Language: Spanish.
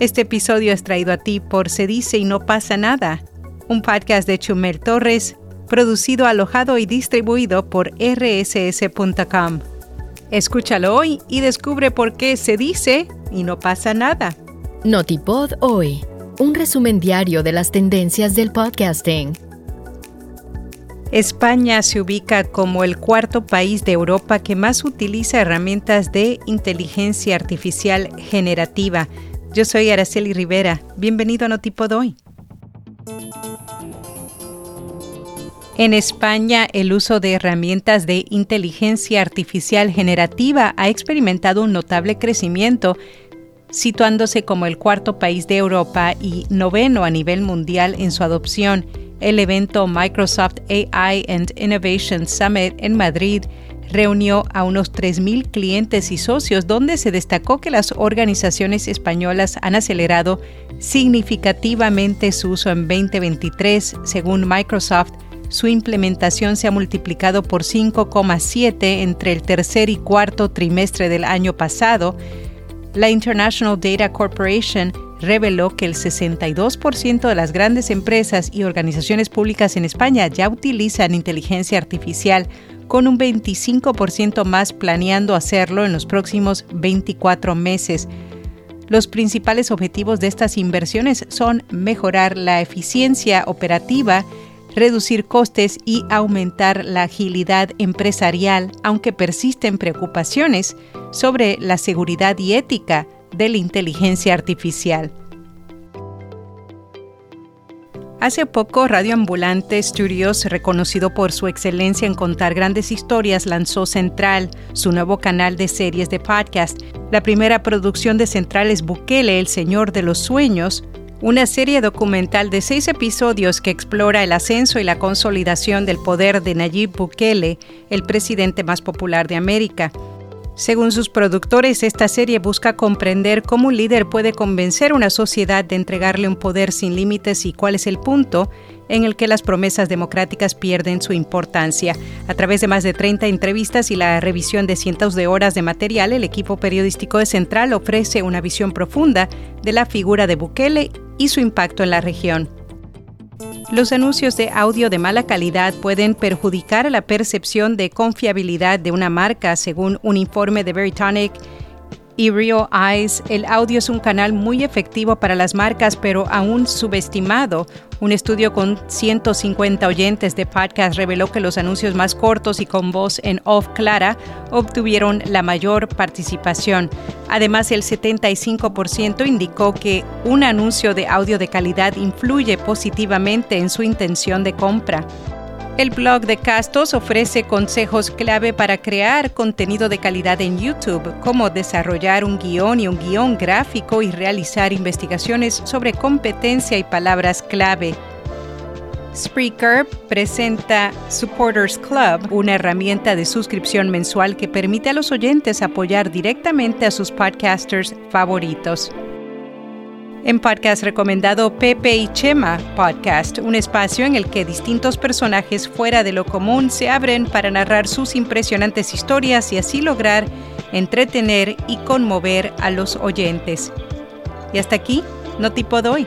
Este episodio es traído a ti por Se dice y no pasa nada, un podcast de Chumel Torres, producido, alojado y distribuido por rss.com. Escúchalo hoy y descubre por qué se dice y no pasa nada. Notipod hoy, un resumen diario de las tendencias del podcasting. España se ubica como el cuarto país de Europa que más utiliza herramientas de inteligencia artificial generativa yo soy Araceli Rivera. Bienvenido a Notipod hoy. En España, el uso de herramientas de inteligencia artificial generativa ha experimentado un notable crecimiento, situándose como el cuarto país de Europa y noveno a nivel mundial en su adopción. El evento Microsoft AI and Innovation Summit en Madrid reunió a unos 3.000 clientes y socios donde se destacó que las organizaciones españolas han acelerado significativamente su uso en 2023. Según Microsoft, su implementación se ha multiplicado por 5,7 entre el tercer y cuarto trimestre del año pasado. La International Data Corporation reveló que el 62% de las grandes empresas y organizaciones públicas en España ya utilizan inteligencia artificial con un 25% más planeando hacerlo en los próximos 24 meses. Los principales objetivos de estas inversiones son mejorar la eficiencia operativa, reducir costes y aumentar la agilidad empresarial, aunque persisten preocupaciones sobre la seguridad y ética de la inteligencia artificial. Hace poco, Radio Ambulante Studios, reconocido por su excelencia en contar grandes historias, lanzó Central, su nuevo canal de series de podcast. La primera producción de Central es Bukele, el Señor de los Sueños, una serie documental de seis episodios que explora el ascenso y la consolidación del poder de Nayib Bukele, el presidente más popular de América. Según sus productores, esta serie busca comprender cómo un líder puede convencer a una sociedad de entregarle un poder sin límites y cuál es el punto en el que las promesas democráticas pierden su importancia. A través de más de 30 entrevistas y la revisión de cientos de horas de material, el equipo periodístico de Central ofrece una visión profunda de la figura de Bukele y su impacto en la región. Los anuncios de audio de mala calidad pueden perjudicar la percepción de confiabilidad de una marca, según un informe de Veritonic y Real Eyes. El audio es un canal muy efectivo para las marcas, pero aún subestimado. Un estudio con 150 oyentes de podcast reveló que los anuncios más cortos y con voz en off clara obtuvieron la mayor participación. Además, el 75% indicó que un anuncio de audio de calidad influye positivamente en su intención de compra. El blog de Castos ofrece consejos clave para crear contenido de calidad en YouTube, como desarrollar un guion y un guion gráfico y realizar investigaciones sobre competencia y palabras clave. Spreaker presenta Supporters Club, una herramienta de suscripción mensual que permite a los oyentes apoyar directamente a sus podcasters favoritos. En podcast recomendado Pepe y Chema Podcast, un espacio en el que distintos personajes fuera de lo común se abren para narrar sus impresionantes historias y así lograr entretener y conmover a los oyentes. Y hasta aquí, no tipo doy.